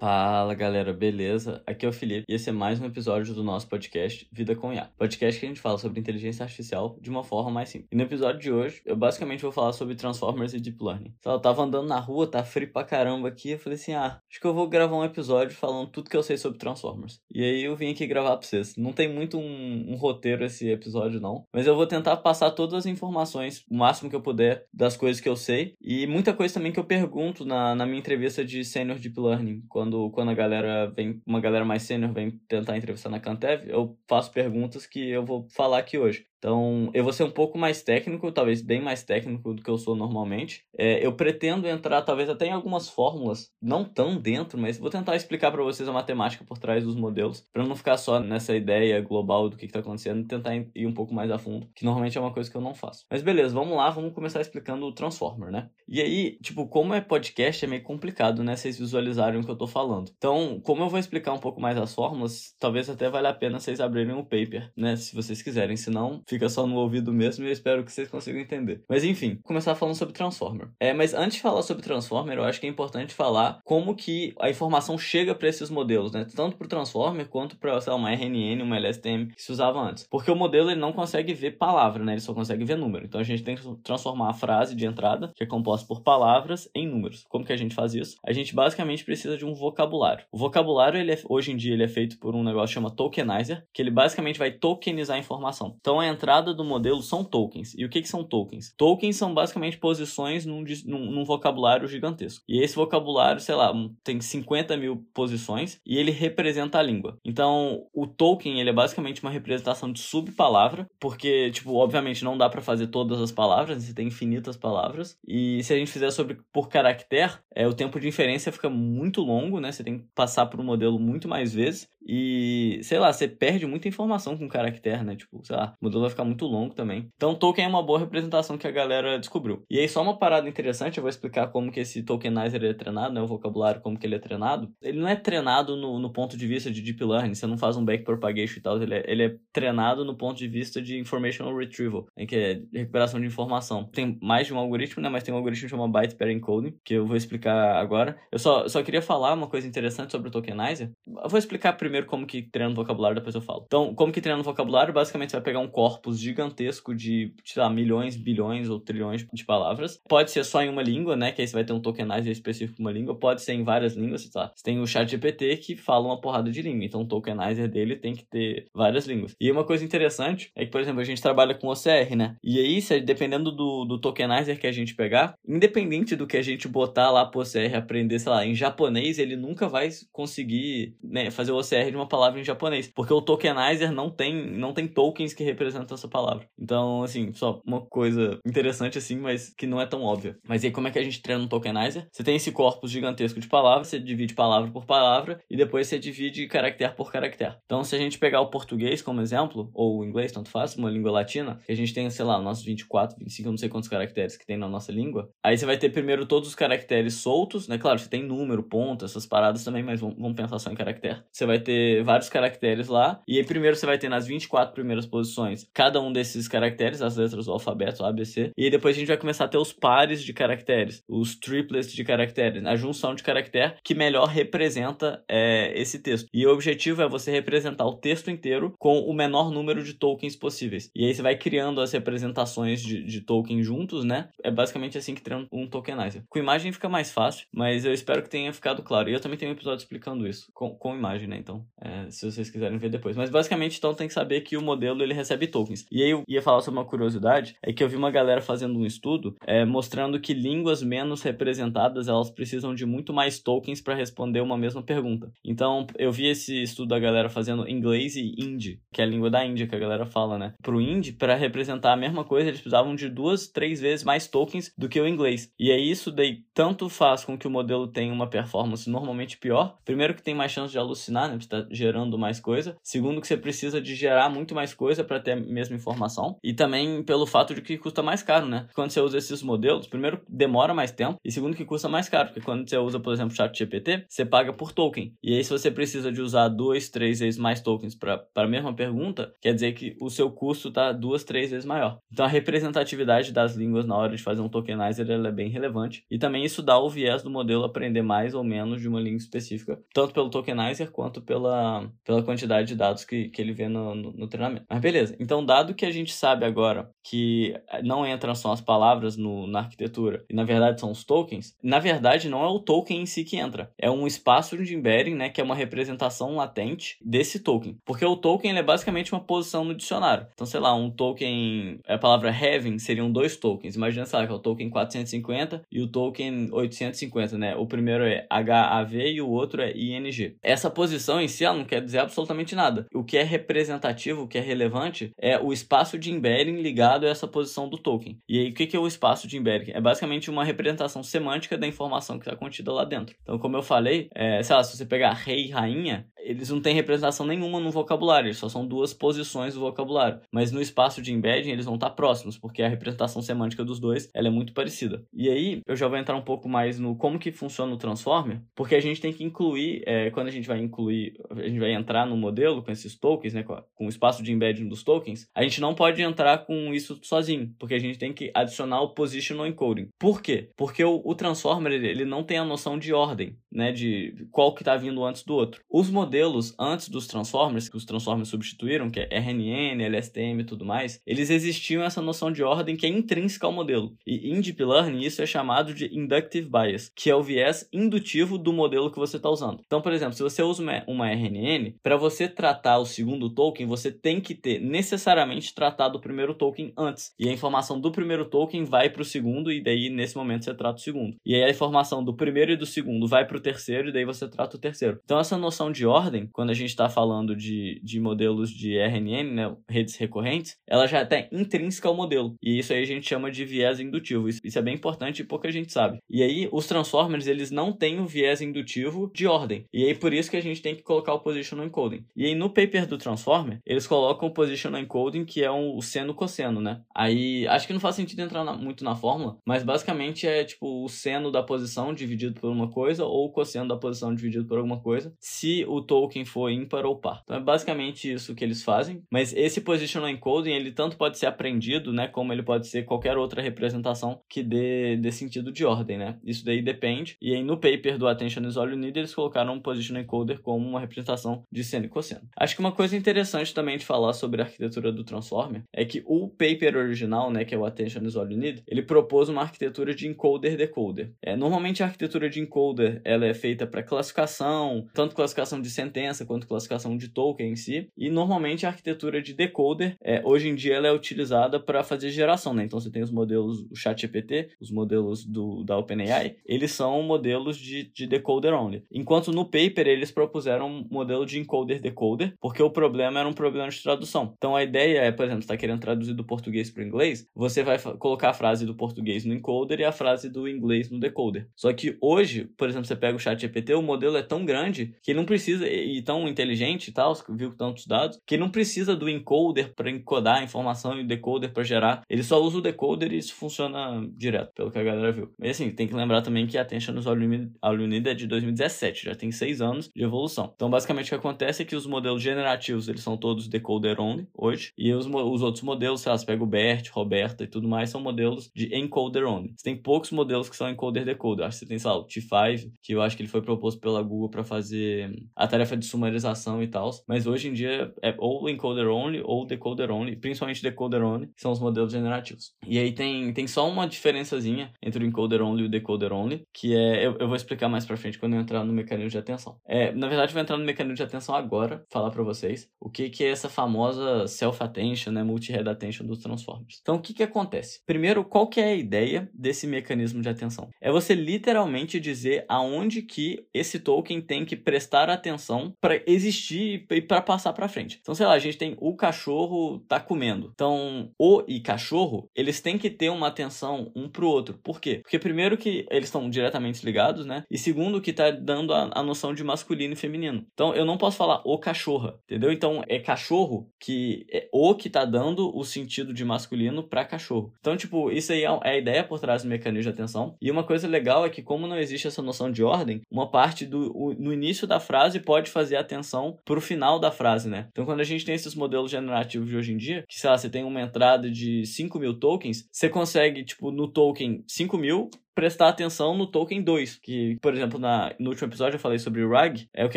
Fala galera, beleza? Aqui é o Felipe e esse é mais um episódio do nosso podcast Vida com IA. Podcast que a gente fala sobre inteligência artificial de uma forma mais simples. E no episódio de hoje, eu basicamente vou falar sobre Transformers e Deep Learning. Eu tava andando na rua, tá frio pra caramba aqui, eu falei assim: ah, acho que eu vou gravar um episódio falando tudo que eu sei sobre Transformers. E aí eu vim aqui gravar pra vocês. Não tem muito um, um roteiro esse episódio, não, mas eu vou tentar passar todas as informações, o máximo que eu puder, das coisas que eu sei e muita coisa também que eu pergunto na, na minha entrevista de Senior Deep Learning, quando quando, quando a galera vem, uma galera mais sênior vem tentar entrevistar na Cantev, eu faço perguntas que eu vou falar aqui hoje. Então, eu vou ser um pouco mais técnico, talvez bem mais técnico do que eu sou normalmente. É, eu pretendo entrar, talvez até em algumas fórmulas, não tão dentro, mas vou tentar explicar para vocês a matemática por trás dos modelos, para não ficar só nessa ideia global do que está acontecendo, tentar ir um pouco mais a fundo, que normalmente é uma coisa que eu não faço. Mas beleza, vamos lá, vamos começar explicando o Transformer, né? E aí, tipo, como é podcast, é meio complicado, né, vocês visualizarem o que eu tô falando. Então, como eu vou explicar um pouco mais as fórmulas, talvez até valha a pena vocês abrirem o paper, né, se vocês quiserem, senão fica só no ouvido mesmo e eu espero que vocês consigam entender. Mas enfim, começar falando sobre Transformer. É, mas antes de falar sobre Transformer, eu acho que é importante falar como que a informação chega para esses modelos, né? Tanto para o Transformer quanto para, sei lá, uma RNN, uma LSTM que se usava antes. Porque o modelo ele não consegue ver palavra, né? Ele só consegue ver número. Então a gente tem que transformar a frase de entrada, que é composta por palavras, em números. Como que a gente faz isso? A gente basicamente precisa de um vocabulário. O vocabulário, ele é, hoje em dia, ele é feito por um negócio que chama tokenizer, que ele basicamente vai tokenizar a informação. Então a entrada do modelo são tokens. E o que, que são tokens? Tokens são basicamente posições num, num, num, vocabulário gigantesco. E esse vocabulário, sei lá, tem 50 mil posições e ele representa a língua. Então, o token, ele é basicamente uma representação de subpalavra, porque, tipo, obviamente não dá para fazer todas as palavras, você tem infinitas palavras. E se a gente fizer sobre por caractere, é, o tempo de inferência fica muito longo, né? Você tem que passar por um modelo muito mais vezes. E, sei lá, você perde muita informação com caractere, né? Tipo, sei lá, o modelo vai ficar muito longo também. Então, Tolkien é uma boa representação que a galera descobriu. E aí, só uma parada interessante, eu vou explicar como que esse tokenizer é treinado, né? O vocabulário, como que ele é treinado. Ele não é treinado no, no ponto de vista de deep learning, você não faz um backpropagation e tal. Ele é, ele é treinado no ponto de vista de informational retrieval, que é recuperação de informação. Tem mais de um algoritmo, né? Mas tem um algoritmo que chama byte pair encoding, que eu vou explicar agora. Eu só, só queria falar uma coisa interessante sobre o tokenizer. Eu vou explicar primeiro como que treina o vocabulário, depois eu falo. Então, como que treina o vocabulário? Basicamente, você vai pegar um corpus gigantesco de, sei lá, milhões, bilhões ou trilhões de palavras. Pode ser só em uma língua, né? Que aí você vai ter um tokenizer específico para uma língua. Pode ser em várias línguas, sei lá. Você tem o chat GPT que fala uma porrada de língua. Então o tokenizer dele tem que ter várias línguas. E uma coisa interessante é que, por exemplo, a gente trabalha com OCR, né? E aí, se, dependendo do, do tokenizer que a gente pegar, independente do que a gente botar lá pro OCR aprender, sei lá, em japonês, ele nunca vai conseguir né, fazer o OCR de uma palavra em japonês. Porque o tokenizer não tem, não tem tokens que representam essa palavra. Então, assim, só uma coisa interessante assim, mas que não é tão óbvia. Mas aí como é que a gente treina um tokenizer? Você tem esse corpus gigantesco de palavras, você divide palavra por palavra e depois você divide caractere por caractere. Então, se a gente pegar o português como exemplo, ou o inglês, tanto faz, uma língua latina, que a gente tem, sei lá, nossos 24, 25, eu não sei quantos caracteres que tem na nossa língua, aí você vai ter primeiro todos os caracteres soltos, né? Claro, você tem número, ponto, essas paradas também, mas vamos pensar só em caractere. Você vai ter vários caracteres lá, e aí primeiro você vai ter nas 24 primeiras posições cada um desses caracteres, as letras do alfabeto, A, B, C. E depois a gente vai começar a ter os pares de caracteres, os triplets de caracteres, a junção de caractere que melhor representa é, esse texto. E o objetivo é você representar o texto inteiro com o menor número de tokens possíveis. E aí você vai criando as representações de, de token juntos, né? É basicamente assim que treina um tokenizer. Com imagem fica mais fácil, mas eu espero que tenha ficado claro. E eu também tenho um episódio explicando isso, com, com imagem, né? Então, é, se vocês quiserem ver depois. Mas basicamente, então, tem que saber que o modelo ele recebe tokens. E aí eu ia falar sobre uma curiosidade, é que eu vi uma galera fazendo um estudo é, mostrando que línguas menos representadas, elas precisam de muito mais tokens para responder uma mesma pergunta. Então, eu vi esse estudo da galera fazendo inglês e hindi, que é a língua da Índia que a galera fala, né? Pro hindi, para representar a mesma coisa, eles precisavam de duas, três vezes mais tokens do que o inglês. E aí isso daí tanto faz com que o modelo tenha uma performance normalmente pior. Primeiro que tem mais chance de alucinar, né? Está gerando mais coisa. Segundo, que você precisa de gerar muito mais coisa para ter a mesma informação. E também pelo fato de que custa mais caro, né? Quando você usa esses modelos, primeiro, demora mais tempo. E segundo, que custa mais caro. Porque quando você usa, por exemplo, o você paga por token. E aí, se você precisa de usar dois, três vezes mais tokens para a mesma pergunta, quer dizer que o seu custo está duas, três vezes maior. Então, a representatividade das línguas na hora de fazer um tokenizer é bem relevante. E também isso dá o viés do modelo aprender mais ou menos de uma língua específica, tanto pelo tokenizer quanto pela, pela quantidade de dados que, que ele vê no, no, no treinamento. Mas beleza, então dado que a gente sabe agora que não entram só as palavras no, na arquitetura, e na verdade são os tokens, na verdade não é o token em si que entra, é um espaço de embedding, né, que é uma representação latente desse token. Porque o token é basicamente uma posição no dicionário. Então, sei lá, um token, a palavra having seriam dois tokens. Imagina, sei lá, que é o token 450 e o token 850, né? O primeiro é HAV e o outro é ING. Essa posição em não quer dizer absolutamente nada. O que é representativo, o que é relevante, é o espaço de embedding ligado a essa posição do token. E aí, o que é o espaço de embedding? É basicamente uma representação semântica da informação que está contida lá dentro. Então, como eu falei, é, sei lá, se você pegar rei e rainha, eles não têm representação nenhuma no vocabulário, eles só são duas posições do vocabulário. Mas no espaço de embedding, eles vão estar próximos, porque a representação semântica dos dois ela é muito parecida. E aí, eu já vou entrar um pouco mais no como que funciona o Transformer, porque a gente tem que incluir, é, quando a gente vai incluir, a gente vai entrar no modelo com esses tokens, né, com o espaço de embedding dos tokens, a gente não pode entrar com isso sozinho, porque a gente tem que adicionar o positional encoding. Por quê? Porque o, o Transformer, ele, ele não tem a noção de ordem, né, de qual que está vindo antes do outro. Os modelos antes dos Transformers, que os Transformers substituíram, que é RNN, LSTM e tudo mais, eles existiam essa noção de ordem que é intrínseca ao modelo. E em Deep Learning isso é chamado de Inductive Bias, que é o viés indutivo do modelo que você está usando. Então, por exemplo, se você usa uma, uma RNN, para você tratar o segundo token, você tem que ter necessariamente tratado o primeiro token antes. E a informação do primeiro token vai para o segundo, e daí nesse momento você trata o segundo. E aí a informação do primeiro e do segundo vai para o terceiro, e daí você trata o terceiro. Então, essa noção de ordem, quando a gente está falando de, de modelos de RNN, né, redes recorrentes, ela já está intrínseca ao modelo. E isso aí a gente chama de viés indutivo. Isso, isso é bem importante e pouca gente sabe. E aí, os transformers, eles não têm o viés indutivo de ordem. E aí, por isso que a gente tem que colocar o positional encoding. E aí, no paper do transformer, eles colocam o positional encoding, que é um, o seno cosseno, né? Aí, acho que não faz sentido entrar na, muito na fórmula, mas basicamente é tipo o seno da posição dividido por uma coisa ou o cosseno da posição dividido por alguma coisa, se o token for ímpar ou par. Então, é basicamente isso que eles fazem. Mas esse positional encoding, ele tanto pode ser aprendido, né, como ele pode ser qualquer outra representação que dê, dê sentido de ordem, né? Isso daí depende. E aí no paper do Attention is All You Need, eles colocaram um positional encoder como uma representação de seno e cosseno. Acho que uma coisa interessante também de falar sobre a arquitetura do Transformer é que o paper original, né, que é o Attention is All You Need, ele propôs uma arquitetura de encoder-decoder. É, normalmente a arquitetura de encoder, ela é feita para classificação, tanto classificação de sentença quanto classificação de token em si, e normalmente a arquitetura de decoder, é, hoje em dia ela é utilizada para fazer geração, né? Então você tem os modelos, o ChatGPT, os modelos do, da OpenAI, eles são modelos de, de decoder only. Enquanto no paper eles propuseram um modelo de encoder-decoder, porque o problema era um problema de tradução. Então a ideia é, por exemplo, está querendo traduzir do português para o inglês, você vai colocar a frase do português no encoder e a frase do inglês no decoder. Só que hoje, por exemplo, você pega o ChatGPT, o modelo é tão grande que ele não precisa, e tão inteligente e tal, viu tantos dados, que não precisa do encoder para encodar a informação e o decoder para gerar. Ele só usa o decoder e isso funciona direto, pelo que a galera viu. E assim, tem que lembrar também que a Attention nos All Unid é de 2017, já tem seis anos de evolução. Então, basicamente, o que acontece é que os modelos generativos, eles são todos decoder only hoje, e os, os outros modelos, sei lá, você pega o BERT, Roberta e tudo mais, são modelos de encoder only. Você tem poucos modelos que são encoder-decoder. Acho que você tem, sei lá, o T5, que eu acho que ele foi proposto pela Google para fazer a tarefa de sumarização e tal, mas hoje em dia é ou encoder only ou decoder only, principalmente decoder only, que são os modelos generativos. E aí tem, tem só uma diferençazinha entre o encoder only e o decoder only, que é, eu, eu vou explicar mais pra frente quando eu entrar no mecanismo de atenção. É, na verdade, eu vou entrar no mecanismo de atenção agora, falar para vocês o que, que é essa famosa self-attention, né, multi-head attention dos Transformers. Então, o que que acontece? Primeiro, qual que é a ideia desse mecanismo de atenção? É você literalmente dizer aonde que esse token tem que prestar atenção para existir e para passar para frente. Então, sei lá, a gente tem o cachorro tá comendo. Então, o e cachorro, eles têm que ter uma atenção um pro outro. Por quê? Porque primeiro que eles estão diretamente ligados, né? E segundo que tá dando a, a noção de masculino e feminino. Então, eu não posso falar o cachorra, entendeu? Então, é cachorro que é o que tá dando o sentido de masculino para cachorro. Então, tipo, isso aí é, é a ideia por trás do mecanismo de atenção. E uma coisa legal é que como não existe essa noção de ordem, uma parte do o, no início da frase pode fazer atenção pro final da frase, né? Então, quando a gente tem esses modelos generativos de hoje em dia, que sei lá, você tem uma entrada de 5 mil tokens, você consegue, tipo, no token 5 mil, prestar atenção no token 2, que, por exemplo, na, no último episódio eu falei sobre o RAG, é o que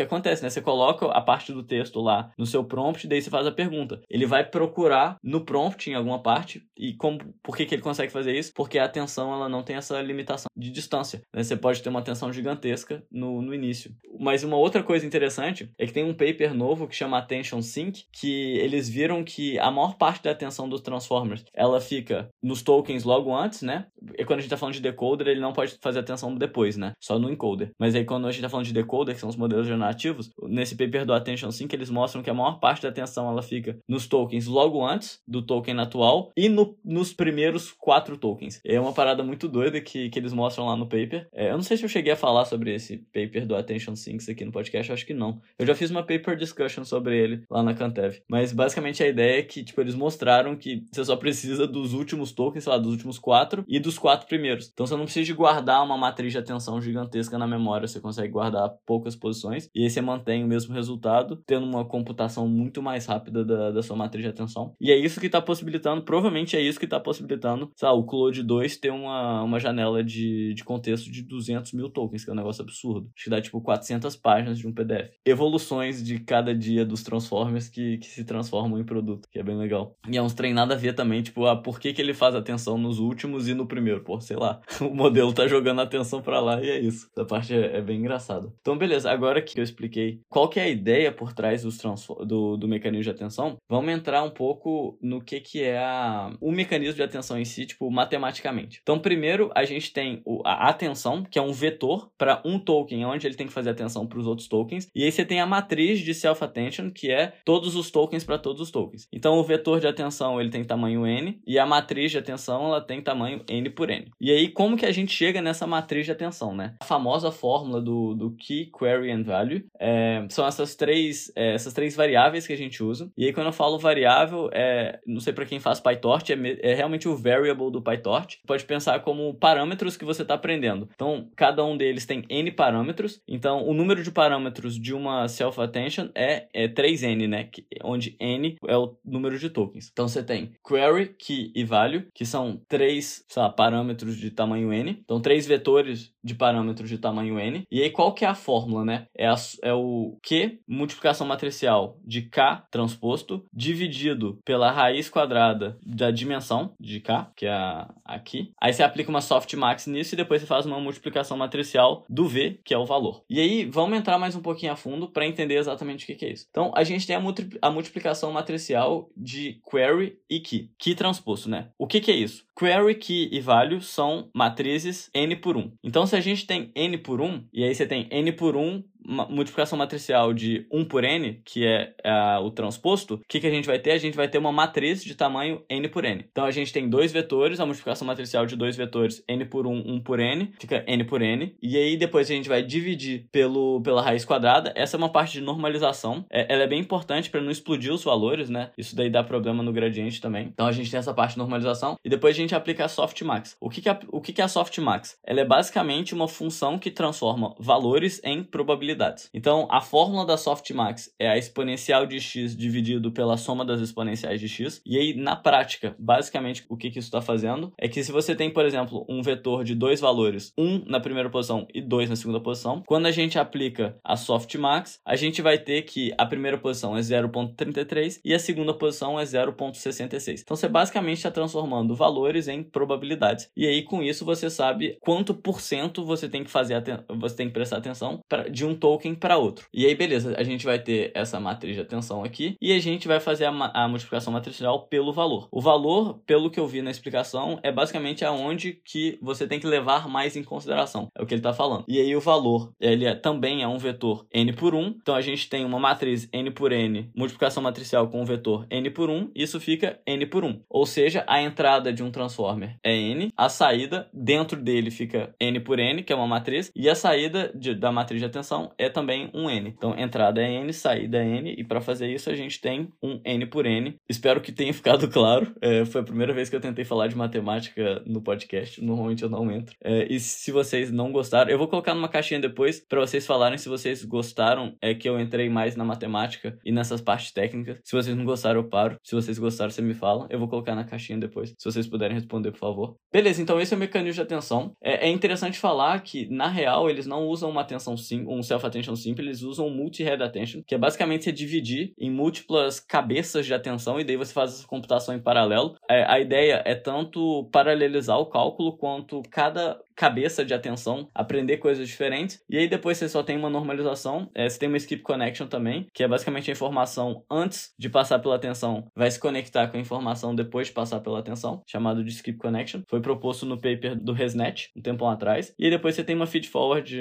acontece, né? Você coloca a parte do texto lá no seu prompt, daí você faz a pergunta. Ele vai procurar no prompt em alguma parte, e como, por que, que ele consegue fazer isso? Porque a atenção ela não tem essa limitação de distância, né? Você pode ter uma atenção gigantesca no, no início. Mas uma outra coisa interessante é que tem um paper novo que chama Attention Sync, que eles viram que a maior parte da atenção dos Transformers, ela fica nos tokens logo antes, né? E quando a gente tá falando de decoder, ele não pode fazer atenção depois, né? Só no encoder. Mas aí quando a gente tá falando de decoder, que são os modelos generativos, nesse paper do Attention Sync eles mostram que a maior parte da atenção ela fica nos tokens logo antes do token atual e no, nos primeiros quatro tokens. É uma parada muito doida que, que eles mostram lá no paper. É, eu não sei se eu cheguei a falar sobre esse paper do Attention Syncs aqui no podcast, acho que não. Eu já fiz uma paper discussion sobre ele lá na Cantev. Mas basicamente a ideia é que, tipo, eles mostraram que você só precisa dos últimos tokens, sei lá, dos últimos quatro e dos quatro primeiros. Então você não precisa de guardar uma matriz de atenção gigantesca na memória, você consegue guardar poucas posições e aí você mantém o mesmo resultado, tendo uma computação muito mais rápida da, da sua matriz de atenção. E é isso que está possibilitando, provavelmente é isso que está possibilitando, lá, o Claude 2 ter uma, uma janela de, de contexto de 200 mil tokens, que é um negócio absurdo. Acho que dá tipo 400 páginas de um PDF. Evoluções de cada dia dos Transformers que, que se transformam em produto, que é bem legal. E é uns trem nada a ver também, tipo, ah, por que, que ele faz atenção nos últimos e no primeiro? Pô, sei lá. O modelo tá jogando atenção para lá e é isso. Essa parte é, é, bem engraçada. Então, beleza. Agora que eu expliquei qual que é a ideia por trás dos do, do mecanismo de atenção, vamos entrar um pouco no que que é a, o mecanismo de atenção em si, tipo, matematicamente. Então, primeiro, a gente tem o, a atenção, que é um vetor para um token, onde ele tem que fazer atenção para os outros tokens. E aí você tem a matriz de self-attention, que é todos os tokens para todos os tokens. Então, o vetor de atenção, ele tem tamanho n, e a matriz de atenção, ela tem tamanho n por n. E aí, como que a gente chega nessa matriz de atenção, né? A famosa fórmula do, do Key, Query and Value é, são essas três, é, essas três variáveis que a gente usa. E aí, quando eu falo variável, é, não sei para quem faz PyTorch, é, é, realmente o variable do PyTorch. Pode pensar como parâmetros que você está aprendendo. Então, cada um deles tem N parâmetros. Então, o número de parâmetros de uma self-attention é, é 3N, né? Onde N é o número de tokens. Então, você tem Query, Key e Value, que são três lá, parâmetros de tamanho N. Então, três vetores de parâmetros de tamanho n. E aí, qual que é a fórmula, né? É, a, é o Q, multiplicação matricial de K transposto, dividido pela raiz quadrada da dimensão de K, que é aqui. Aí você aplica uma softmax nisso e depois você faz uma multiplicação matricial do V, que é o valor. E aí, vamos entrar mais um pouquinho a fundo para entender exatamente o que, que é isso. Então, a gente tem a, a multiplicação matricial de query e key. Key transposto, né? O que, que é isso? Query, key e value são matrizes n por 1. Então, se a gente tem n por 1, e aí você tem n por 1 multiplicação matricial de 1 por n, que é o transposto, o que, que a gente vai ter? A gente vai ter uma matriz de tamanho n por n. Então a gente tem dois vetores, a multiplicação matricial de dois vetores n por 1, 1 por n, fica n por n. E aí depois a gente vai dividir pelo, pela raiz quadrada. Essa é uma parte de normalização. É, ela é bem importante para não explodir os valores, né? Isso daí dá problema no gradiente também. Então a gente tem essa parte de normalização. E depois a gente aplica a softmax. O que, que, é, o que, que é a softmax? Ela é basicamente uma função que transforma valores em probabilidade probabilidades. Então, a fórmula da softmax é a exponencial de x dividido pela soma das exponenciais de x. E aí, na prática, basicamente, o que, que isso está fazendo é que se você tem, por exemplo, um vetor de dois valores, um na primeira posição e dois na segunda posição, quando a gente aplica a softmax, a gente vai ter que a primeira posição é 0.33 e a segunda posição é 0.66. Então, você basicamente está transformando valores em probabilidades. E aí, com isso, você sabe quanto por cento você tem que fazer, você tem que prestar atenção pra, de um token para outro. E aí, beleza, a gente vai ter essa matriz de atenção aqui e a gente vai fazer a, a multiplicação matricial pelo valor. O valor, pelo que eu vi na explicação, é basicamente aonde que você tem que levar mais em consideração. É o que ele está falando. E aí o valor, ele é, também é um vetor n por 1. Então a gente tem uma matriz n por n, multiplicação matricial com o vetor n por 1, isso fica n por 1. Ou seja, a entrada de um transformer é n, a saída dentro dele fica n por n, que é uma matriz, e a saída de, da matriz de atenção é também um n. Então entrada é n, saída é n, e para fazer isso a gente tem um n por n. Espero que tenha ficado claro. É, foi a primeira vez que eu tentei falar de matemática no podcast. Normalmente eu não entro. É, e se vocês não gostaram, eu vou colocar numa caixinha depois para vocês falarem se vocês gostaram. É que eu entrei mais na matemática e nessas partes técnicas. Se vocês não gostaram, eu paro. Se vocês gostaram, você me fala. Eu vou colocar na caixinha depois. Se vocês puderem responder, por favor. Beleza, então esse é o mecanismo de atenção. É, é interessante falar que, na real, eles não usam uma atenção sim, um self-attention simples, eles usam multi-head attention, que é basicamente você dividir em múltiplas cabeças de atenção e daí você faz essa computação em paralelo. É, a ideia é tanto paralelizar o cálculo quanto cada cabeça de atenção, aprender coisas diferentes. E aí depois você só tem uma normalização. É, você tem uma skip connection também, que é basicamente a informação antes de passar pela atenção vai se conectar com a informação depois de passar pela atenção, chamado de skip connection. Foi proposto no paper do ResNet um tempo atrás. E aí depois você tem uma feed forward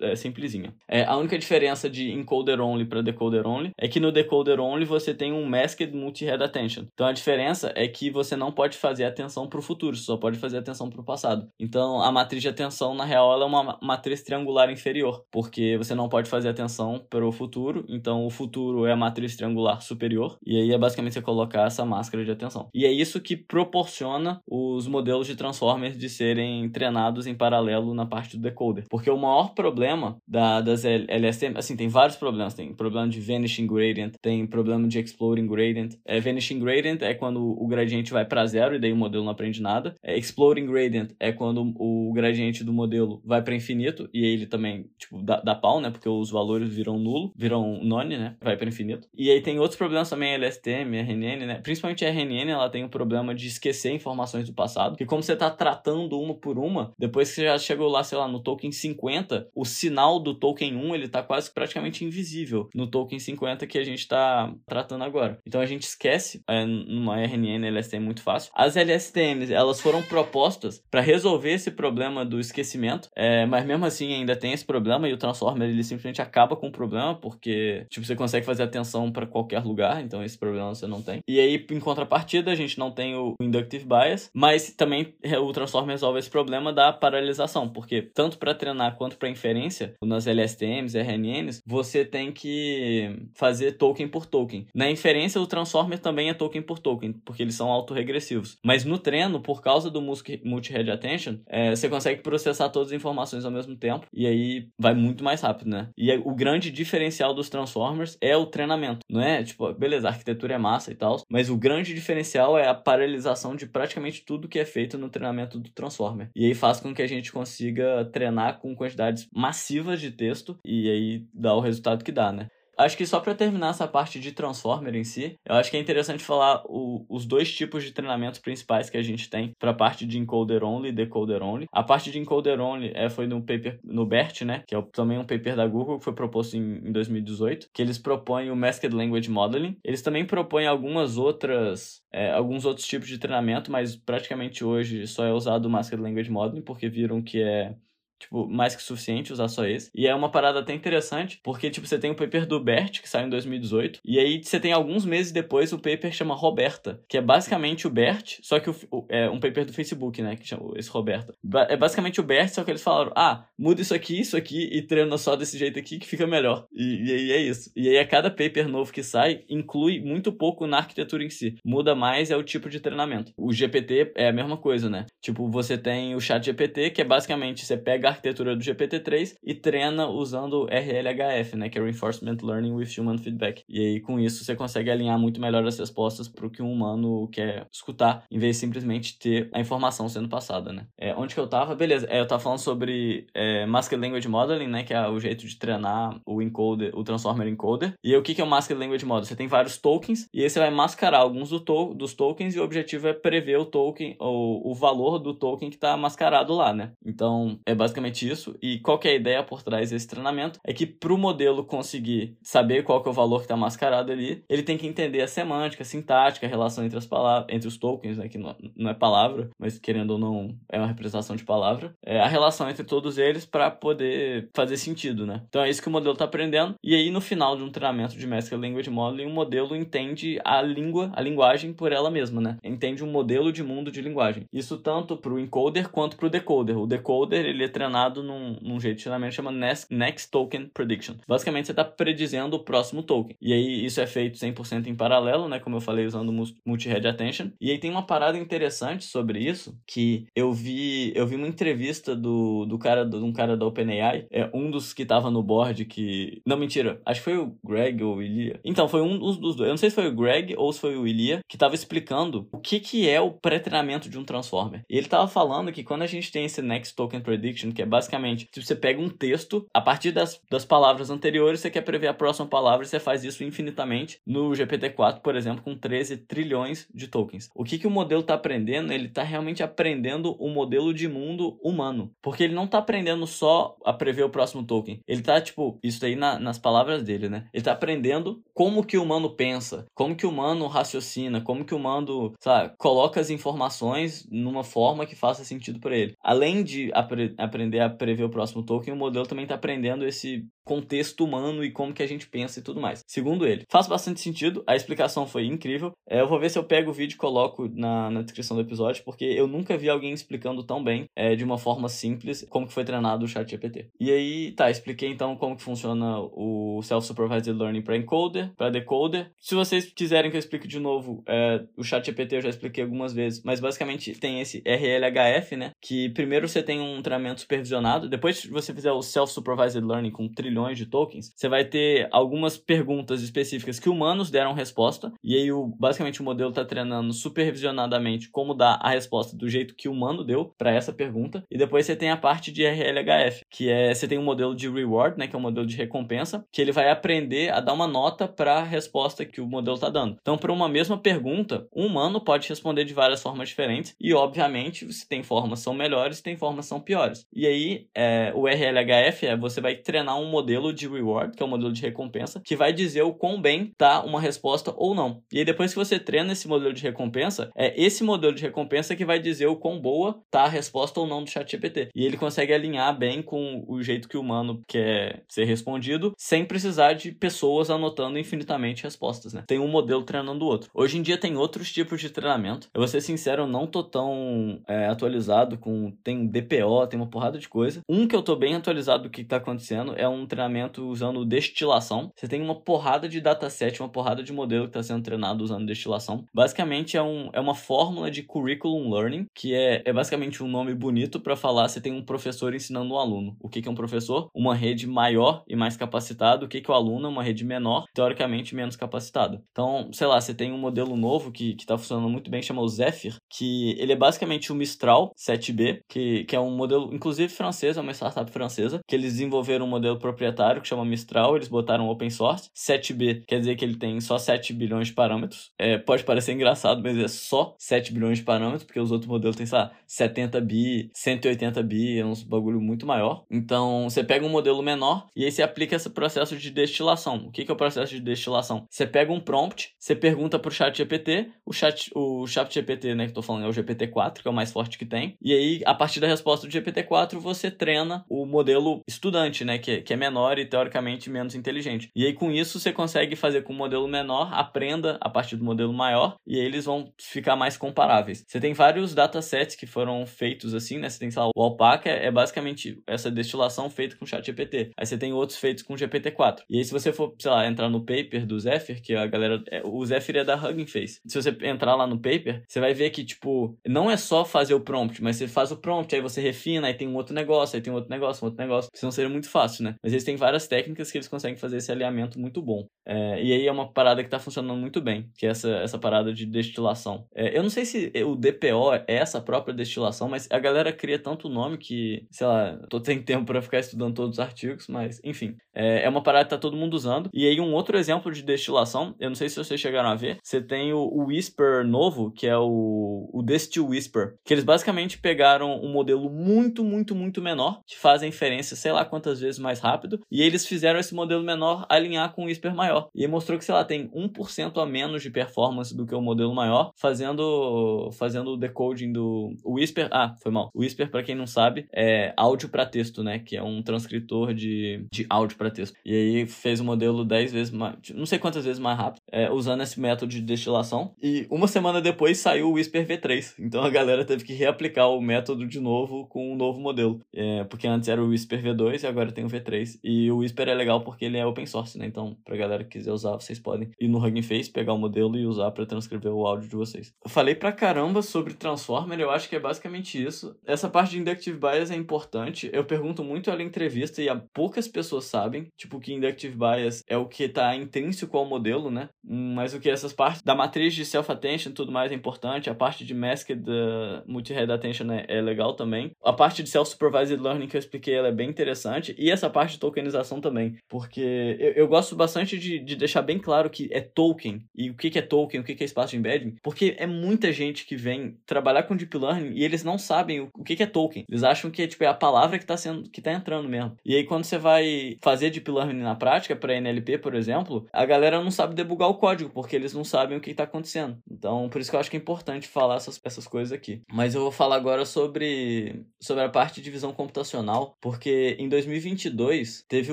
é, simplesinha. É, a única diferença de encoder only para decoder only é que no decoder only você tem um masked multi-head attention. Então a diferença é que você não pode fazer atenção para o futuro, você só pode fazer atenção para o passado. Então a matriz de atenção, na real, ela é uma matriz triangular inferior, porque você não pode fazer atenção para o futuro, então o futuro é a matriz triangular superior, e aí é basicamente você colocar essa máscara de atenção. E é isso que proporciona os modelos de transformers de serem treinados em paralelo na parte do decoder. Porque o maior problema da, das LSTM, assim, tem vários problemas. Tem problema de vanishing gradient, tem problema de exploding gradient. É, vanishing gradient é quando o gradiente vai para zero e daí o modelo não aprende nada. É, exploding gradient é quando o gradiente do modelo vai para infinito e ele também, tipo, dá, dá pau, né? Porque os valores viram nulo, viram none, né? Vai para infinito. E aí tem outros problemas também, LSTM, RNN, né? Principalmente a RNN, ela tem o um problema de esquecer informações do passado, que como você tá tratando uma por uma, depois que você já chegou lá, sei lá, no token 50, o sinal do token 1, ele tá quase praticamente invisível no token 50 que a gente tá tratando agora. Então a gente esquece é, numa RNN LSTM muito fácil. As LSTMs, elas foram propostas para resolver esse problema do esquecimento, é, mas mesmo assim ainda tem esse problema e o Transformer ele simplesmente acaba com o problema, porque tipo, você consegue fazer atenção para qualquer lugar, então esse problema você não tem. E aí, em contrapartida, a gente não tem o inductive bias, mas também o Transformer resolve esse problema da paralisação, porque tanto para treinar quanto para inferência, nas LSTMs, RNNs, você tem que fazer token por token. Na inferência, o Transformer também é token por token, porque eles são autorregressivos. Mas no treino, por causa do multi-head attention, é, você consegue processar todas as informações ao mesmo tempo, e aí vai muito mais rápido, né? E o grande diferencial dos Transformers é o treinamento, não é? Tipo, beleza, a arquitetura é massa e tal, mas o grande diferencial é a paralisação de praticamente tudo que é feito no treinamento do Transformer. E aí faz com que a gente consiga treinar com quantidades massivas de texto e aí dá o resultado que dá, né? Acho que só para terminar essa parte de Transformer em si, eu acho que é interessante falar o, os dois tipos de treinamentos principais que a gente tem para a parte de encoder only e decoder only. A parte de encoder only é, foi no paper no BERT, né, que é também um paper da Google que foi proposto em, em 2018, que eles propõem o Masked Language Modeling. Eles também propõem algumas outras é, alguns outros tipos de treinamento, mas praticamente hoje só é usado o Masked Language Modeling porque viram que é Tipo, mais que suficiente usar só esse. E é uma parada até interessante, porque, tipo, você tem o paper do Bert, que saiu em 2018, e aí você tem alguns meses depois o paper chama Roberta, que é basicamente o Bert, só que o, é um paper do Facebook, né, que chama esse Roberta. É basicamente o Bert, só que eles falaram, ah, muda isso aqui, isso aqui, e treina só desse jeito aqui que fica melhor. E, e aí é isso. E aí a cada paper novo que sai, inclui muito pouco na arquitetura em si. Muda mais é o tipo de treinamento. O GPT é a mesma coisa, né? Tipo, você tem o chat GPT, que é basicamente, você pega a arquitetura do GPT-3 e treina usando RLHF, né, que é Reinforcement Learning with Human Feedback. E aí com isso você consegue alinhar muito melhor as respostas para o que um humano quer escutar, em vez de simplesmente ter a informação sendo passada, né? É, onde que eu tava? Beleza, é, eu tava falando sobre é, Masked Language Modeling, né, que é o jeito de treinar o encoder, o Transformer Encoder. E aí, o que que é o Masked Language Model? Você tem vários tokens e aí você vai mascarar alguns do to dos tokens e o objetivo é prever o token ou o valor do token que está mascarado lá, né? Então, é basicamente basicamente isso. E qual que é a ideia por trás desse treinamento? É que para o modelo conseguir saber qual que é o valor que está mascarado ali, ele tem que entender a semântica, a sintática, a relação entre as palavras, entre os tokens, né, que não, não é palavra, mas querendo ou não é uma representação de palavra, é a relação entre todos eles para poder fazer sentido, né? Então é isso que o modelo está aprendendo. E aí no final de um treinamento de Master Language Modeling, o modelo entende a língua, a linguagem por ela mesma, né? Entende um modelo de mundo de linguagem. Isso tanto para o encoder quanto para o decoder. O decoder ele é num, num jeito de treinamento que chama Next, Next Token Prediction. Basicamente você está predizendo o próximo token. E aí isso é feito 100% em paralelo, né? Como eu falei, usando multi-head attention. E aí tem uma parada interessante sobre isso que eu vi, eu vi uma entrevista do, do cara, de um cara da OpenAI, é um dos que tava no board que, não mentira, acho que foi o Greg ou o Ilia. Então foi um dos, dos dois. Eu não sei se foi o Greg ou se foi o Ilia que tava explicando o que que é o pré-treinamento de um transformer. E ele tava falando que quando a gente tem esse Next Token Prediction, que é basicamente, tipo, você pega um texto, a partir das, das palavras anteriores, você quer prever a próxima palavra e você faz isso infinitamente no GPT-4, por exemplo, com 13 trilhões de tokens. O que, que o modelo está aprendendo? Ele está realmente aprendendo o modelo de mundo humano. Porque ele não está aprendendo só a prever o próximo token. Ele está, tipo, isso aí na, nas palavras dele, né? Ele está aprendendo como que o humano pensa, como que o humano raciocina, como que o humano, sabe, coloca as informações numa forma que faça sentido para ele. Além de apre aprender a prever o próximo token, o modelo também está aprendendo esse contexto humano e como que a gente pensa e tudo mais. Segundo ele, faz bastante sentido, a explicação foi incrível. É, eu vou ver se eu pego o vídeo e coloco na, na descrição do episódio, porque eu nunca vi alguém explicando tão bem, é, de uma forma simples, como que foi treinado o chat GPT. E aí, tá, expliquei então como que funciona o Self-Supervised Learning para encoder, para decoder. Se vocês quiserem que eu explique de novo, é, o chat GPT eu já expliquei algumas vezes, mas basicamente tem esse RLHF, né, que primeiro você tem um treinamento supervisionado, depois você fizer o Self-Supervised Learning com trilhões trilhões de tokens, você vai ter algumas perguntas específicas que humanos deram resposta, e aí o, basicamente o modelo está treinando supervisionadamente como dar a resposta do jeito que o humano deu para essa pergunta, e depois você tem a parte de RLHF, que é você tem um modelo de reward, né, que é um modelo de recompensa, que ele vai aprender a dar uma nota para a resposta que o modelo está dando. Então, para uma mesma pergunta, um humano pode responder de várias formas diferentes, e obviamente, se tem formas são melhores, tem formas são piores. E aí, é, o RLHF é você vai treinar um modelo modelo de reward, que é o modelo de recompensa, que vai dizer o quão bem tá uma resposta ou não. E aí depois que você treina esse modelo de recompensa, é esse modelo de recompensa que vai dizer o quão boa tá a resposta ou não do chat GPT. E ele consegue alinhar bem com o jeito que o humano quer ser respondido, sem precisar de pessoas anotando infinitamente respostas, né? Tem um modelo treinando o outro. Hoje em dia tem outros tipos de treinamento. Eu vou ser sincero, eu não tô tão é, atualizado com... Tem DPO, tem uma porrada de coisa. Um que eu tô bem atualizado do que tá acontecendo é um treinamento usando destilação. Você tem uma porrada de dataset, uma porrada de modelo que está sendo treinado usando destilação. Basicamente é, um, é uma fórmula de curriculum learning, que é, é basicamente um nome bonito para falar você tem um professor ensinando um aluno. O que, que é um professor? Uma rede maior e mais capacitada. O que, que é o aluno? Uma rede menor, teoricamente menos capacitada. Então, sei lá, você tem um modelo novo que está funcionando muito bem, chama o Zephyr, que ele é basicamente o Mistral 7B, que, que é um modelo, inclusive francês, é uma startup francesa, que eles desenvolveram um modelo proprietário proprietário que chama Mistral, eles botaram open source. 7B quer dizer que ele tem só 7 bilhões de parâmetros. É, pode parecer engraçado, mas é só 7 bilhões de parâmetros, porque os outros modelos têm, sei lá, 70 bi, 180 bi, é um bagulho muito maior. Então, você pega um modelo menor e aí você aplica esse processo de destilação. O que, é o processo de destilação? Você pega um prompt, você pergunta pro chat GPT, o chat, o chat GPT, né, que eu tô falando é o GPT-4, que é o mais forte que tem. E aí, a partir da resposta do GPT-4, você treina o modelo estudante, né, que, que é menor menor e teoricamente menos inteligente. E aí com isso você consegue fazer com o modelo menor aprenda a partir do modelo maior e aí eles vão ficar mais comparáveis. Você tem vários datasets que foram feitos assim, né? Você tem, sei lá, o Alpaca é basicamente essa destilação feita com ChatGPT. Aí você tem outros feitos com GPT-4. E aí se você for, sei lá, entrar no paper do Zephyr, que a galera, é, o Zephyr é da Hugging Face. Se você entrar lá no paper, você vai ver que tipo, não é só fazer o prompt, mas você faz o prompt, aí você refina, aí tem um outro negócio, aí tem um outro negócio, um outro negócio. Senão seria muito fácil, né? Mas eles têm várias técnicas que eles conseguem fazer esse alinhamento muito bom. É, e aí é uma parada que está funcionando muito bem, que é essa, essa parada de destilação. É, eu não sei se o DPO é essa própria destilação, mas a galera cria tanto nome que, sei lá, tô sem tempo para ficar estudando todos os artigos, mas enfim, é, é, uma parada que tá todo mundo usando. E aí um outro exemplo de destilação, eu não sei se vocês chegaram a ver, você tem o, o Whisper novo, que é o, o Destil Whisper, que eles basicamente pegaram um modelo muito, muito muito, muito menor, que fazem inferência sei lá quantas vezes mais rápido, e eles fizeram esse modelo menor alinhar com o Whisper maior. E mostrou que, sei lá, tem 1% a menos de performance do que o modelo maior, fazendo fazendo o decoding do o Whisper. Ah, foi mal. O Whisper, para quem não sabe, é áudio para texto, né? Que é um transcritor de, de áudio para texto. E aí fez o modelo 10 vezes mais, não sei quantas vezes mais rápido, é, usando esse método de destilação. E uma semana depois saiu o Whisper V3. Então a galera teve que reaplicar o método de novo com um novo modelo. É, porque antes era o Whisper V2 e agora tem o V3. E o Whisper é legal porque ele é open source, né? Então, pra galera que quiser usar, vocês podem ir no Hugging Face, pegar o modelo e usar para transcrever o áudio de vocês. Eu falei pra caramba sobre Transformer, eu acho que é basicamente isso. Essa parte de Inductive Bias é importante. Eu pergunto muito ela em entrevista e poucas pessoas sabem, tipo, que Inductive Bias é o que tá intrínseco ao modelo, né? Mas o que essas partes da matriz de self-attention tudo mais é importante. A parte de masked uh, multi-head attention é, é, legal também. A parte de self-supervised learning que eu expliquei ela é bem interessante. E essa parte de tokenização também. Porque eu, eu gosto bastante de, de deixar bem claro que é token. E o que, que é token, o que, que é espaço de embedding. Porque é muita gente que vem trabalhar com deep learning e eles não sabem o, o que, que é token. Eles acham que tipo, é a palavra que está sendo que tá entrando mesmo. E aí quando você vai fazer deep learning na prática, para NLP, por exemplo, a galera não sabe debugar o código, porque eles não sabem o que está acontecendo. Então, por isso que eu acho que é importante falar essas, essas coisas aqui. Mas eu vou falar agora sobre, sobre a parte de visão computacional, porque em 2022 teve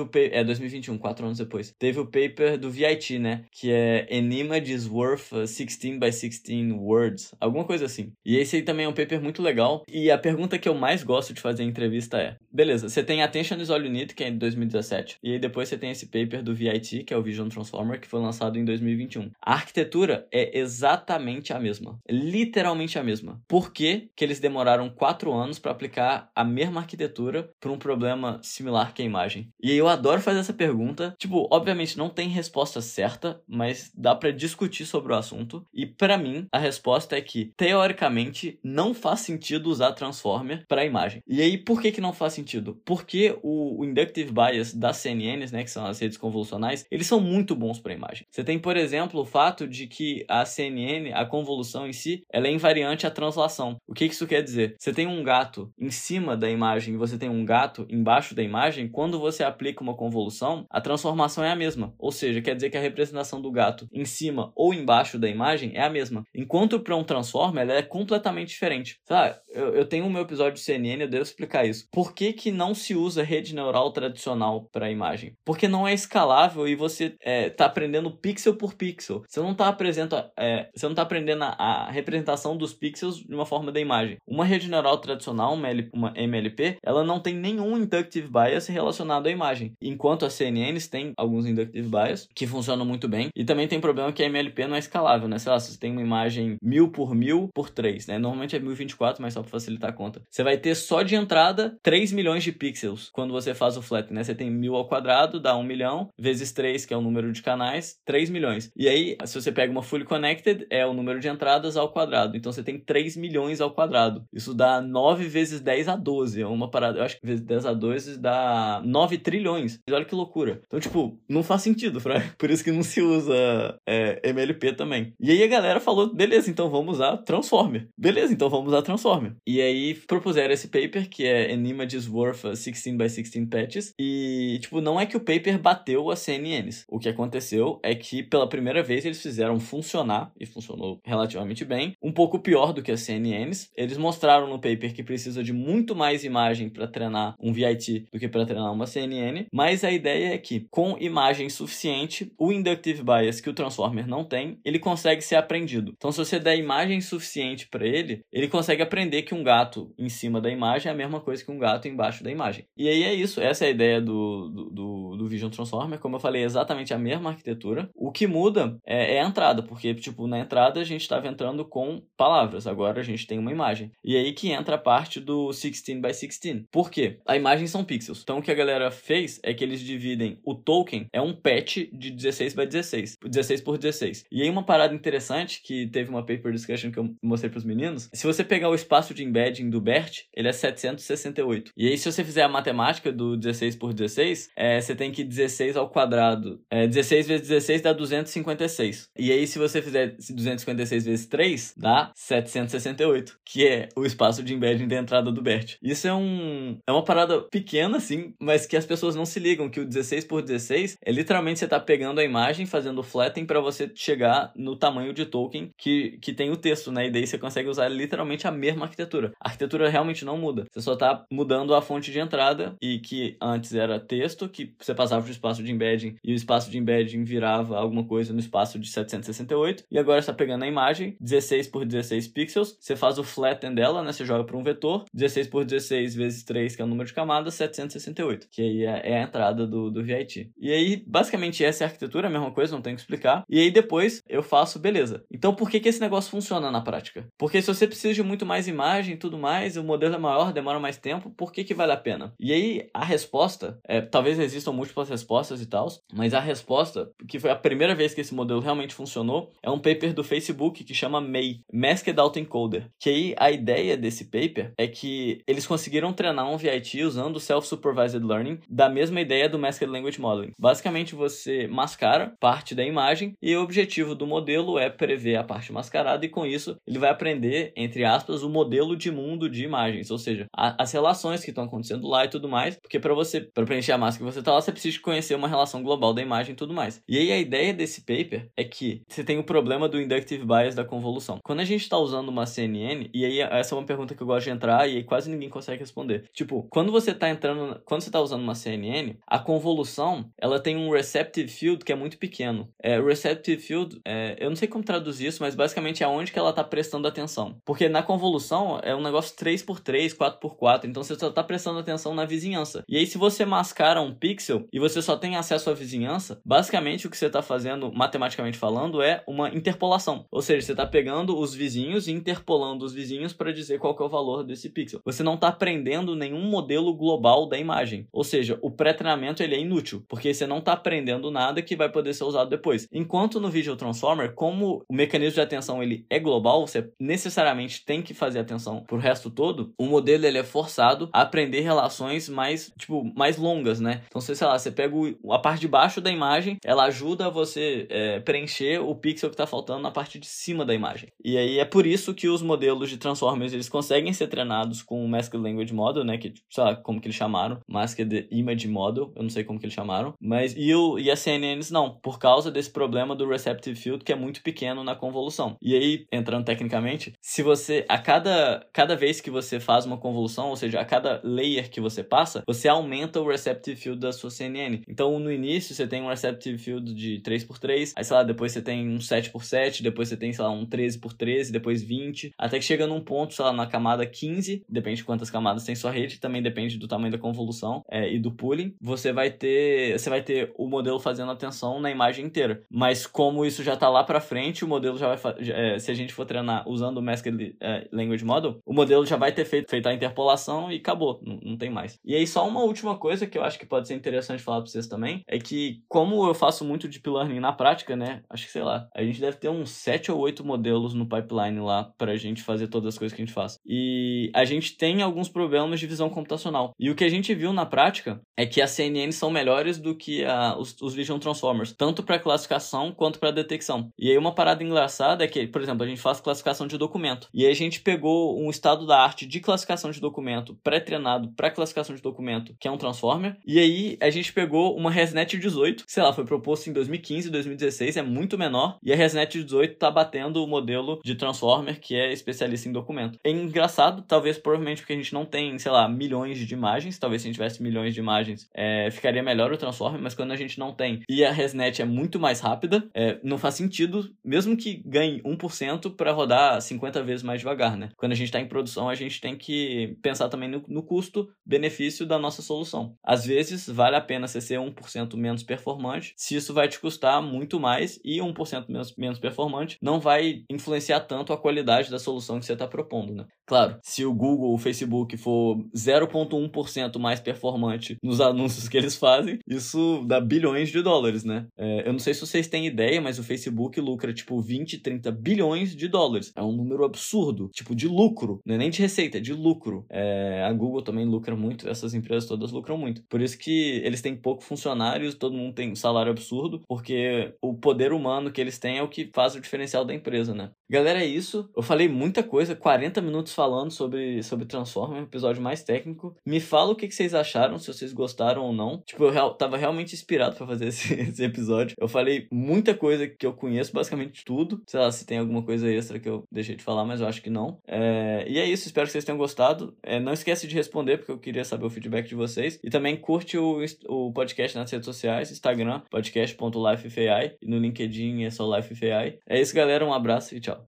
o... É, 2021, quatro anos depois. Teve o paper do VIT, né? Que é Image is Worth 16 by 16 Words. Alguma coisa assim. E esse aí também é um paper muito legal. E a pergunta que eu mais gosto de fazer em entrevista é... Beleza, você tem Attention is All You Need, que é de 2017. E aí depois você tem esse paper do VIT, que é o Vision Transformer, que foi lançado em 2021. A arquitetura é exatamente a mesma. Literalmente a mesma. Por que, que eles demoraram quatro anos para aplicar a mesma arquitetura para um problema similar que a imagem? E eu adoro fazer essa pergunta. Tipo, obviamente não tem resposta certa, mas dá para discutir sobre o assunto. E para mim, a resposta é que, teoricamente, não faz sentido usar Transformer para imagem. E aí, por que, que não faz sentido? Porque o, o Inductive Bias das CNNs, né, que são as redes convolucionais, eles são muito bons para imagem. Você tem, por exemplo, o fato de que a CNN, a convolução em si, ela é invariante à translação. O que isso quer dizer? Você tem um gato em cima da imagem e você tem um gato embaixo da imagem, quando você aplica uma convolução, a transformação é a mesma. Ou seja, quer dizer que a representação do gato em cima ou embaixo da imagem é a mesma. Enquanto para um transformer, ela é completamente diferente. Sabe, eu, eu tenho o meu episódio de CNN, eu devo explicar isso. Por que, que não se usa rede neural tradicional para imagem? Porque não é escalável e você é, tá aprendendo pixel por pixel. Você não tá, apresenta, é, você não tá aprendendo a, a, representação dos pixels de uma forma da imagem. Uma rede neural tradicional, uma, uma MLP, ela não tem nenhum inductive bias relacionado à imagem. Enquanto as CNNs têm alguns inductive bias que funcionam muito bem. E também tem problema que a MLP não é escalável, né? Sei lá, se você tem uma imagem 1000 por 1000 por 3, né? Normalmente é 1024, mas só para facilitar a conta. Você vai ter só de entrada 3 milhões de pixels quando você faz o flat, né? Você tem 1000 ao quadrado, dá 1 milhão, vezes 3, que é o número de canais, 3 milhões. E aí, se você pega uma fully connected, é o número de entradas ao quadrado. Então você tem 3 milhões ao quadrado. Isso dá 9 vezes 10 a 12. É uma parada. Eu acho que vezes 10 a 12 dá 9 trilhões. Olha que loucura. Então, tipo, não faz sentido, Fra. Por isso que não se usa é, MLP também. E aí a galera falou: beleza, então vamos usar Transformer. Beleza, então vamos usar Transformer. E aí propuseram esse paper, que é Images Worth 16 by 16 Patches. E, tipo, não é que o paper bateu as CNNs. O que aconteceu é que pela primeira vez eles fizeram funcionar, e funcionou relativamente bem, um pouco pior do que as CNNs. Eles mostraram no paper que precisa de muito mais imagem para treinar um VIT do que para treinar uma CNN, mas a ideia é que com imagem suficiente, o inductive bias que o transformer não tem, ele consegue ser aprendido. Então se você der imagem suficiente para ele, ele consegue aprender que um gato em cima da imagem é a mesma coisa que um gato embaixo da imagem. E aí é isso, essa é a ideia do, do, do, Vision Transformer, como eu falei, é exatamente a mesma arquitetura. O que muda é, é a entrada, porque tipo, na entrada a gente estava entrando com palavras, agora a gente tem uma imagem. E aí que entra a parte do 16 by 16. Por quê? A imagem são pixels. Então o que a galera fez é que eles dividem o token é um patch de 16 by 16, 16 por 16. E aí uma parada interessante que teve uma paper discussion que eu mostrei para os meninos, se você pegar o espaço de embedding do BERT, ele é 768. E aí se você fizer a matemática do 16 por 16, é, você tem que 16 ao quadrado, é, 16 vezes 16 dá 256. E aí se você fizer 256 vezes 3, dá 768, que é o espaço de embedding da entrada do BERT. Isso é um é uma parada pequena assim, mas que as pessoas não se ligam que o 16 por 16 é literalmente você tá pegando a imagem, fazendo flattening para você chegar no tamanho de token que, que tem o texto, né? E daí você consegue usar literalmente a mesma arquitetura. A arquitetura realmente não muda. Você só tá mudando a fonte de entrada e que antes era texto, que você passava pro espaço de embedding e o espaço de embedding virava alguma coisa no espaço de 768 e agora está pegando a imagem 16 por 16 pixels, você faz o flatten dela, né? Você joga para um vetor, 16 por 16 vezes 3, que é o número de camadas, 768, que aí é, é a entrada do, do VIT. E aí, basicamente, essa é a arquitetura, a mesma coisa, não tenho que explicar. E aí depois eu faço, beleza. Então por que, que esse negócio funciona na prática? Porque se você precisa de muito mais imagem e tudo mais, o modelo é maior, demora mais tempo, por que, que vale a pena? E aí a resposta, é, talvez existam múltiplas respostas e tal, mas a resposta, que foi a primeira vez que esse modelo realmente funcionou, é um paper do Facebook que chama MEI, Masked Autoencoder. Que aí a ideia desse paper é que eles conseguiram treinar um VIT usando o Self-Supervised Learning da mesma ideia do Masked Language Modeling. Basicamente, você mascara parte da imagem e o objetivo do modelo é prever a parte mascarada e com isso ele vai aprender, entre aspas, o modelo de mundo de imagens, ou seja, a, as relações que estão acontecendo lá e tudo mais, porque para você, para preencher a máscara que você está lá, você precisa conhecer uma relação global da imagem e tudo mais. E aí a ideia desse paper é que você tem o problema do inductive bias da convolução. Quando a gente está usando uma CNN, e aí essa é uma pergunta que eu gosto de entrar e quase ninguém consegue responder. Tipo, quando você está entrando, quando você está usando uma CNN, a convolução, ela tem um receptive field que é muito pequeno. É, receptive field, é, eu não sei como traduzir isso, mas basicamente é onde que ela está prestando atenção. Porque na convolução é um negócio 3x3, 4x4, então você só está prestando atenção na vizinhança. E aí se você mascara um pixel e você só tem acesso à vizinhança, basicamente o que você está fazendo, matematicamente falando, é uma interpolação. Ou seja, você está pegando os vizinhos e interpolando os vizinhos para dizer qual é o valor desse pixel. Você não está aprendendo nenhum modelo global da imagem. Ou seja, o pré-treinamento ele é inútil, porque você não está aprendendo nada que vai poder ser usado depois. Enquanto no Visual Transformer, como o mecanismo de atenção ele é global, você necessariamente tem que fazer atenção pro resto todo, o modelo ele é forçado a aprender relações mais, tipo, mais longas, né? Então, você, sei lá, você pega a parte de baixo da imagem, ela ajuda você é, preencher o pixel que está faltando na parte de cima da imagem. E aí é por isso que os modelos de Transformers eles conseguem ser treinados com o Masked Language Model, né? Que, sei lá, como que eles chamaram, Masked Image Model, eu não sei como que eles chamaram, mas e, o, e as CNNs não, por causa desse problema do Receptive Field que é muito pequeno na convolução. E aí, entrando tecnicamente, se você, a cada, cada vez que você faz uma convolução, ou seja, a cada layer que você passa, você aumenta o Receptive Field da sua CNN. Então, no início, você tem um Receptive Field de 3x3, aí, sei lá, depois você tem um 7x7, depois você tem, sei lá, um 13x13, depois 20, até que chega num ponto, sei lá, na camada 15, depende de quantas camadas tem sua rede, também depende do tamanho da convolução é, e do pooling, você vai ter, você vai ter o modelo fazendo atenção na imagem inteira. Mas como isso já está lá para frente, o modelo já vai, é, se a gente for treinar usando o Masked é, Language Model, o modelo já vai ter feito, feito a interpolação e acabou, não, não tem mais. E aí só uma última coisa que eu acho que pode ser interessante falar para vocês também, é que como eu faço muito deep learning na prática, né, acho que sei lá, a gente deve ter uns 7 ou 8 modelos no pipeline lá pra gente fazer todas as coisas que a gente faz. E a gente tem alguns problemas de visão computacional. E o que a gente viu na prática é que as CNN são melhores do que a, os, os Vision Transformers, tanto para classificação quanto para detecção. E aí uma parada engraçada é que, por exemplo, a gente faz classificação de documento. E aí a gente pegou um estado da arte de classificação de documento pré-treinado para classificação de documento, que é um transformer. E aí a gente pegou uma ResNet 18, que, sei lá, foi proposto em 2015, 2016, é muito menor. E a ResNet 18 tá batendo o modelo de transformer que é especialista em documento. É engraçado, talvez provavelmente porque a gente não tem, sei lá, milhões de imagens. Talvez se a gente tivesse milhões de imagens, é, ficaria melhor o transformer, mas quando a gente não tem e a ResNet é muito mais rápida, é, não faz sentido, mesmo que ganhe 1% para rodar 50 vezes mais devagar, né? Quando a gente está em produção, a gente tem que pensar também no, no custo-benefício da nossa solução. Às vezes, vale a pena você ser 1% menos performante, se isso vai te custar muito mais e 1% menos, menos performante não vai influenciar tanto a qualidade da solução que você está propondo, né? Claro, se o Google o Facebook for 0,1% mais performante nos anúncios que eles fazem, isso dá bilhões de dólares, né? É, eu não sei se vocês têm ideia, mas o Facebook lucra tipo 20, 30 bilhões de dólares. É um número absurdo, tipo de lucro, não é nem de receita, é de lucro. É, a Google também lucra muito, essas empresas todas lucram muito. Por isso que eles têm pouco funcionários, todo mundo tem um salário absurdo, porque o poder humano que eles têm é o que faz o diferencial da empresa, né? Galera, é isso. Eu falei muita coisa, 40 minutos falando sobre, sobre, trans, Transformers, um episódio mais técnico. Me fala o que, que vocês acharam, se vocês gostaram ou não. Tipo, eu real, tava realmente inspirado para fazer esse, esse, episódio. Eu falei muita coisa que eu conheço, basicamente tudo. Sei lá, se tem alguma coisa extra que eu deixei de falar, mas eu acho que não. É, e é isso, espero que vocês tenham gostado. É, não esquece de responder, porque eu queria saber o feedback de vocês. E também curte o, o podcast nas redes sociais, Instagram, podcast.lifefai. E no LinkedIn é só LifeFai. É isso, galera. Um abraço e tchau.